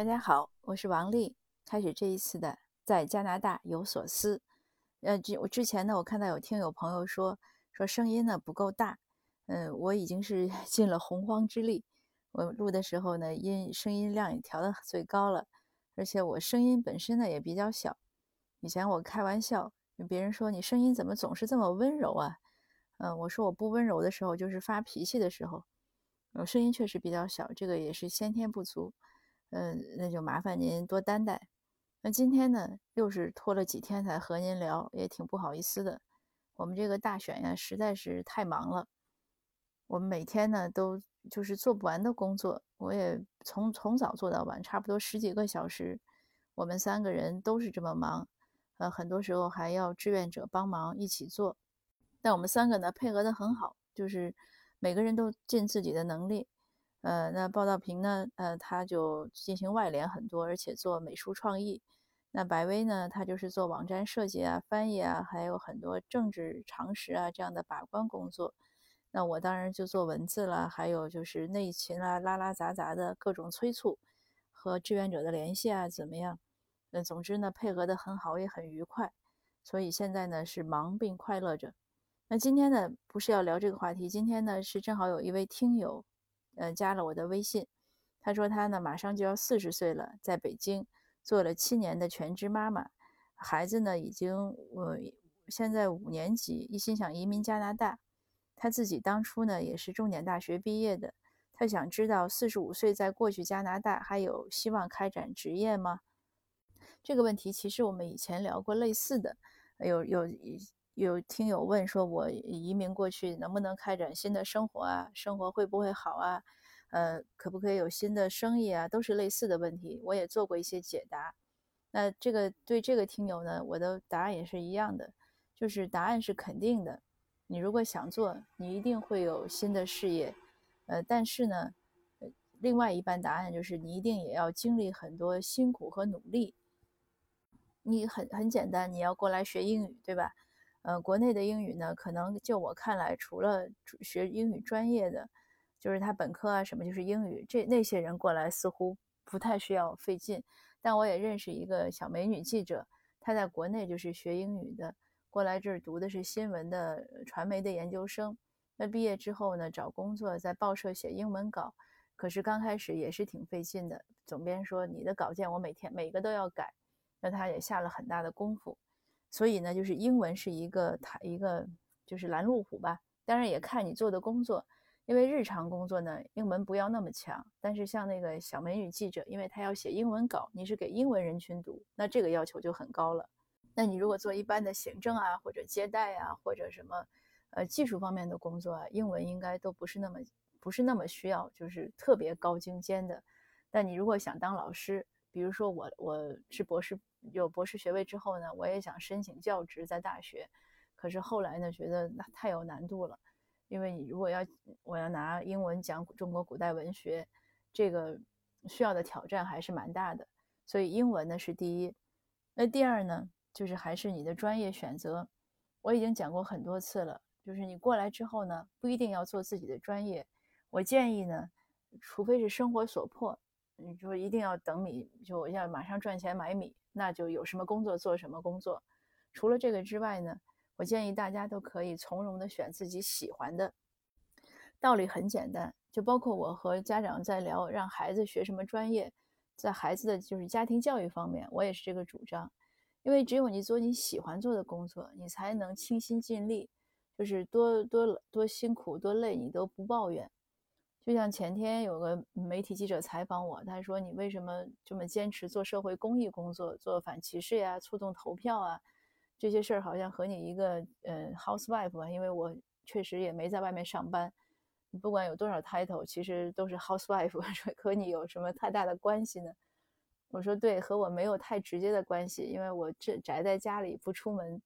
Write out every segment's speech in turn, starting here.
大家好，我是王丽。开始这一次的在加拿大有所思。呃，之我之前呢，我看到有听友朋友说说声音呢不够大。嗯，我已经是 尽了洪荒之力。我录的时候呢，音声音量也调的最高了，而且我声音本身呢也比较小。以前我开玩笑，别人说你声音怎么总是这么温柔啊？嗯，我说我不温柔的时候就是发脾气的时候。我声音确实比较小，这个也是先天不足。嗯，那就麻烦您多担待。那今天呢，又是拖了几天才和您聊，也挺不好意思的。我们这个大选呀，实在是太忙了。我们每天呢，都就是做不完的工作。我也从从早做到晚，差不多十几个小时。我们三个人都是这么忙，呃，很多时候还要志愿者帮忙一起做。但我们三个呢，配合的很好，就是每个人都尽自己的能力。呃，那报道平呢？呃，他就进行外联很多，而且做美术创意。那白薇呢？他就是做网站设计啊、翻译啊，还有很多政治常识啊这样的把关工作。那我当然就做文字了，还有就是内勤啊、拉拉杂杂的各种催促和志愿者的联系啊，怎么样？那总之呢，配合的很好，也很愉快。所以现在呢是忙并快乐着。那今天呢不是要聊这个话题，今天呢是正好有一位听友。呃，加了我的微信，他说他呢马上就要四十岁了，在北京做了七年的全职妈妈，孩子呢已经呃现在五年级，一心想移民加拿大。他自己当初呢也是重点大学毕业的，他想知道四十五岁再过去加拿大还有希望开展职业吗？这个问题其实我们以前聊过类似的，有有有听友问说，我移民过去能不能开展新的生活啊？生活会不会好啊？呃，可不可以有新的生意啊？都是类似的问题，我也做过一些解答。那这个对这个听友呢，我的答案也是一样的，就是答案是肯定的。你如果想做，你一定会有新的事业。呃，但是呢，另外一半答案就是你一定也要经历很多辛苦和努力。你很很简单，你要过来学英语，对吧？呃，国内的英语呢，可能就我看来，除了学英语专业的，就是他本科啊什么就是英语，这那些人过来似乎不太需要费劲。但我也认识一个小美女记者，她在国内就是学英语的，过来这儿读的是新闻的传媒的研究生。那毕业之后呢，找工作在报社写英文稿，可是刚开始也是挺费劲的。总编说你的稿件我每天每个都要改，那他也下了很大的功夫。所以呢，就是英文是一个它一个就是拦路虎吧。当然也看你做的工作，因为日常工作呢，英文不要那么强。但是像那个小美女记者，因为她要写英文稿，你是给英文人群读，那这个要求就很高了。那你如果做一般的行政啊，或者接待啊，或者什么呃技术方面的工作啊，英文应该都不是那么不是那么需要，就是特别高精尖的。但你如果想当老师，比如说我我是博士。有博士学位之后呢，我也想申请教职在大学，可是后来呢，觉得那太有难度了，因为你如果要我要拿英文讲中国古代文学，这个需要的挑战还是蛮大的。所以英文呢是第一，那第二呢，就是还是你的专业选择。我已经讲过很多次了，就是你过来之后呢，不一定要做自己的专业，我建议呢，除非是生活所迫，你说一定要等米，就要马上赚钱买米。那就有什么工作做什么工作，除了这个之外呢，我建议大家都可以从容的选自己喜欢的。道理很简单，就包括我和家长在聊让孩子学什么专业，在孩子的就是家庭教育方面，我也是这个主张。因为只有你做你喜欢做的工作，你才能倾心尽力，就是多多多辛苦多累你都不抱怨。就像前天有个媒体记者采访我，他说：“你为什么这么坚持做社会公益工作，做反歧视呀、促动投票啊？这些事儿好像和你一个呃 housewife，因为我确实也没在外面上班。不管有多少 title，其实都是 housewife，和你有什么太大的关系呢？”我说：“对，和我没有太直接的关系，因为我这宅在家里不出门。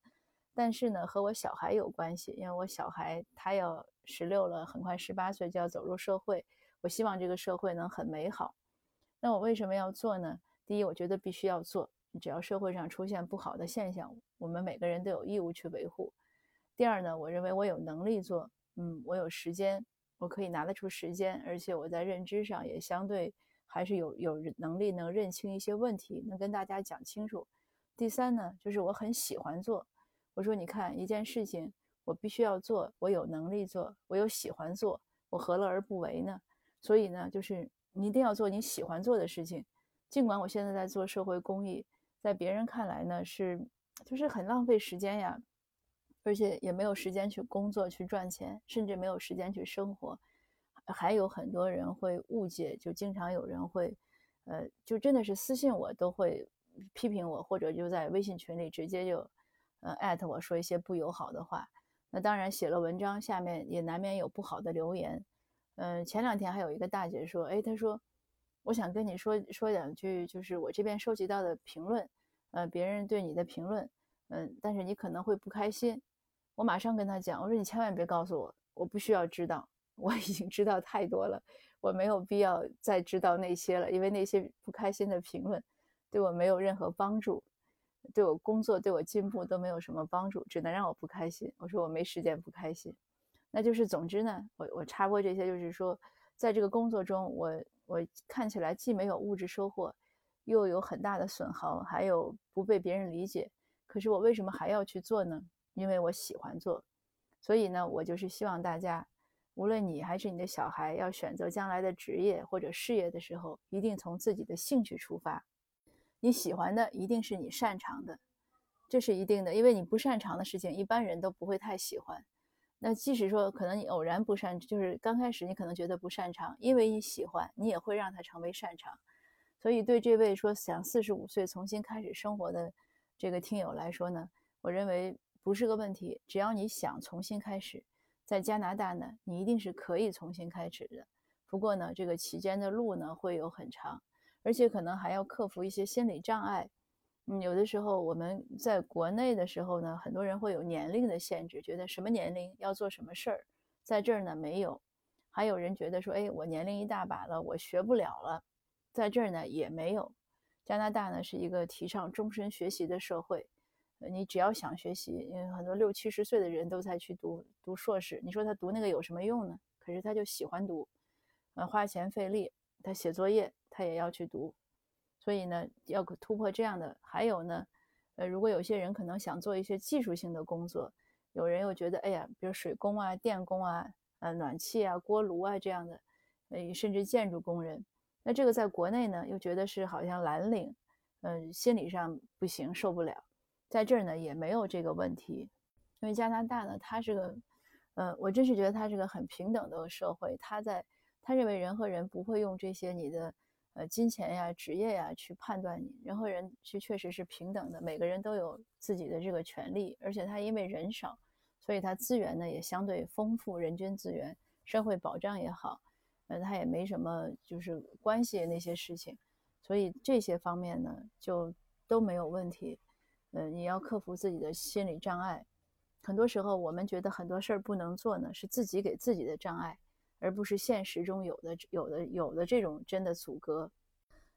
但是呢，和我小孩有关系，因为我小孩他要。”十六了，很快十八岁就要走入社会。我希望这个社会能很美好。那我为什么要做呢？第一，我觉得必须要做。只要社会上出现不好的现象，我们每个人都有义务去维护。第二呢，我认为我有能力做，嗯，我有时间，我可以拿得出时间，而且我在认知上也相对还是有有能力能认清一些问题，能跟大家讲清楚。第三呢，就是我很喜欢做。我说，你看一件事情，我必须要做，我有能力做，我又喜欢做，我何乐而不为呢？所以呢，就是你一定要做你喜欢做的事情。尽管我现在在做社会公益，在别人看来呢是就是很浪费时间呀，而且也没有时间去工作去赚钱，甚至没有时间去生活。还有很多人会误解，就经常有人会，呃，就真的是私信我都会批评我，或者就在微信群里直接就。呃，艾特我说一些不友好的话，那当然写了文章，下面也难免有不好的留言。嗯，前两天还有一个大姐说，哎，她说，我想跟你说说两句，就是我这边收集到的评论，呃，别人对你的评论，嗯，但是你可能会不开心。我马上跟她讲，我说你千万别告诉我，我不需要知道，我已经知道太多了，我没有必要再知道那些了，因为那些不开心的评论对我没有任何帮助。对我工作、对我进步都没有什么帮助，只能让我不开心。我说我没时间不开心，那就是总之呢，我我插播这些，就是说，在这个工作中，我我看起来既没有物质收获，又有很大的损耗，还有不被别人理解。可是我为什么还要去做呢？因为我喜欢做。所以呢，我就是希望大家，无论你还是你的小孩，要选择将来的职业或者事业的时候，一定从自己的兴趣出发。你喜欢的一定是你擅长的，这是一定的，因为你不擅长的事情，一般人都不会太喜欢。那即使说可能你偶然不擅，就是刚开始你可能觉得不擅长，因为你喜欢，你也会让它成为擅长。所以对这位说想四十五岁重新开始生活的这个听友来说呢，我认为不是个问题。只要你想重新开始，在加拿大呢，你一定是可以重新开始的。不过呢，这个期间的路呢会有很长。而且可能还要克服一些心理障碍，嗯，有的时候我们在国内的时候呢，很多人会有年龄的限制，觉得什么年龄要做什么事儿，在这儿呢没有。还有人觉得说，哎，我年龄一大把了，我学不了了，在这儿呢也没有。加拿大呢是一个提倡终身学习的社会，你只要想学习，因为很多六七十岁的人都在去读读硕士，你说他读那个有什么用呢？可是他就喜欢读，呃，花钱费力，他写作业。他也要去读，所以呢，要突破这样的。还有呢，呃，如果有些人可能想做一些技术性的工作，有人又觉得，哎呀，比如水工啊、电工啊、呃、暖气啊、锅炉啊这样的，呃，甚至建筑工人，那这个在国内呢，又觉得是好像蓝领，嗯，心理上不行，受不了。在这儿呢，也没有这个问题，因为加拿大呢，它是个，呃，我真是觉得它是个很平等的社会。他在他认为人和人不会用这些你的。呃，金钱呀、职业呀，去判断你人和人是确实是平等的，每个人都有自己的这个权利，而且他因为人少，所以他资源呢也相对丰富，人均资源、社会保障也好，呃，他也没什么就是关系那些事情，所以这些方面呢就都没有问题。呃，你要克服自己的心理障碍，很多时候我们觉得很多事儿不能做呢，是自己给自己的障碍。而不是现实中有的有的有的这种真的阻隔，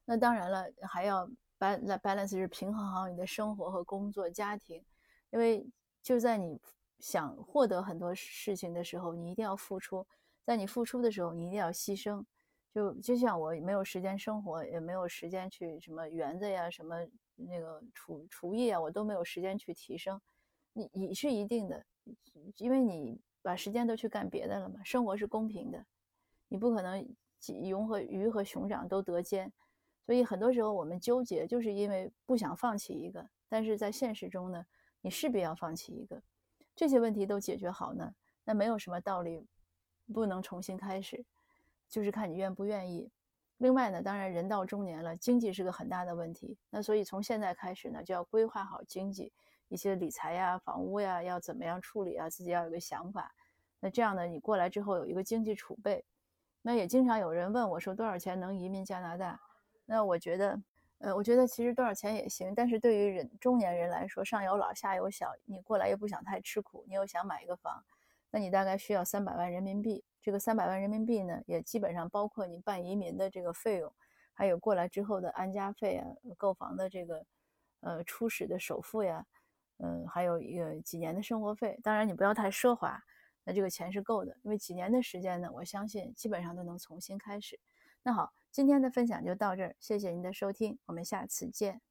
那当然了，还要 balance 是平衡好你的生活和工作、家庭，因为就在你想获得很多事情的时候，你一定要付出；在你付出的时候，你一定要牺牲。就就像我没有时间生活，也没有时间去什么园子呀、什么那个厨厨艺啊，我都没有时间去提升。你你是一定的，因为你。把时间都去干别的了嘛？生活是公平的，你不可能鱼和鱼和熊掌都得兼，所以很多时候我们纠结，就是因为不想放弃一个，但是在现实中呢，你势必要放弃一个。这些问题都解决好呢，那没有什么道理不能重新开始，就是看你愿不愿意。另外呢，当然人到中年了，经济是个很大的问题，那所以从现在开始呢，就要规划好经济。一些理财呀、房屋呀，要怎么样处理啊？自己要有个想法。那这样呢，你过来之后有一个经济储备。那也经常有人问我说，多少钱能移民加拿大？那我觉得，呃，我觉得其实多少钱也行。但是对于人中年人来说，上有老下有小，你过来又不想太吃苦，你又想买一个房，那你大概需要三百万人民币。这个三百万人民币呢，也基本上包括你办移民的这个费用，还有过来之后的安家费啊、购房的这个呃初始的首付呀。嗯，还有一个几年的生活费，当然你不要太奢华，那这个钱是够的，因为几年的时间呢，我相信基本上都能重新开始。那好。今天的分享就到这儿，谢谢您的收听，我们下次见。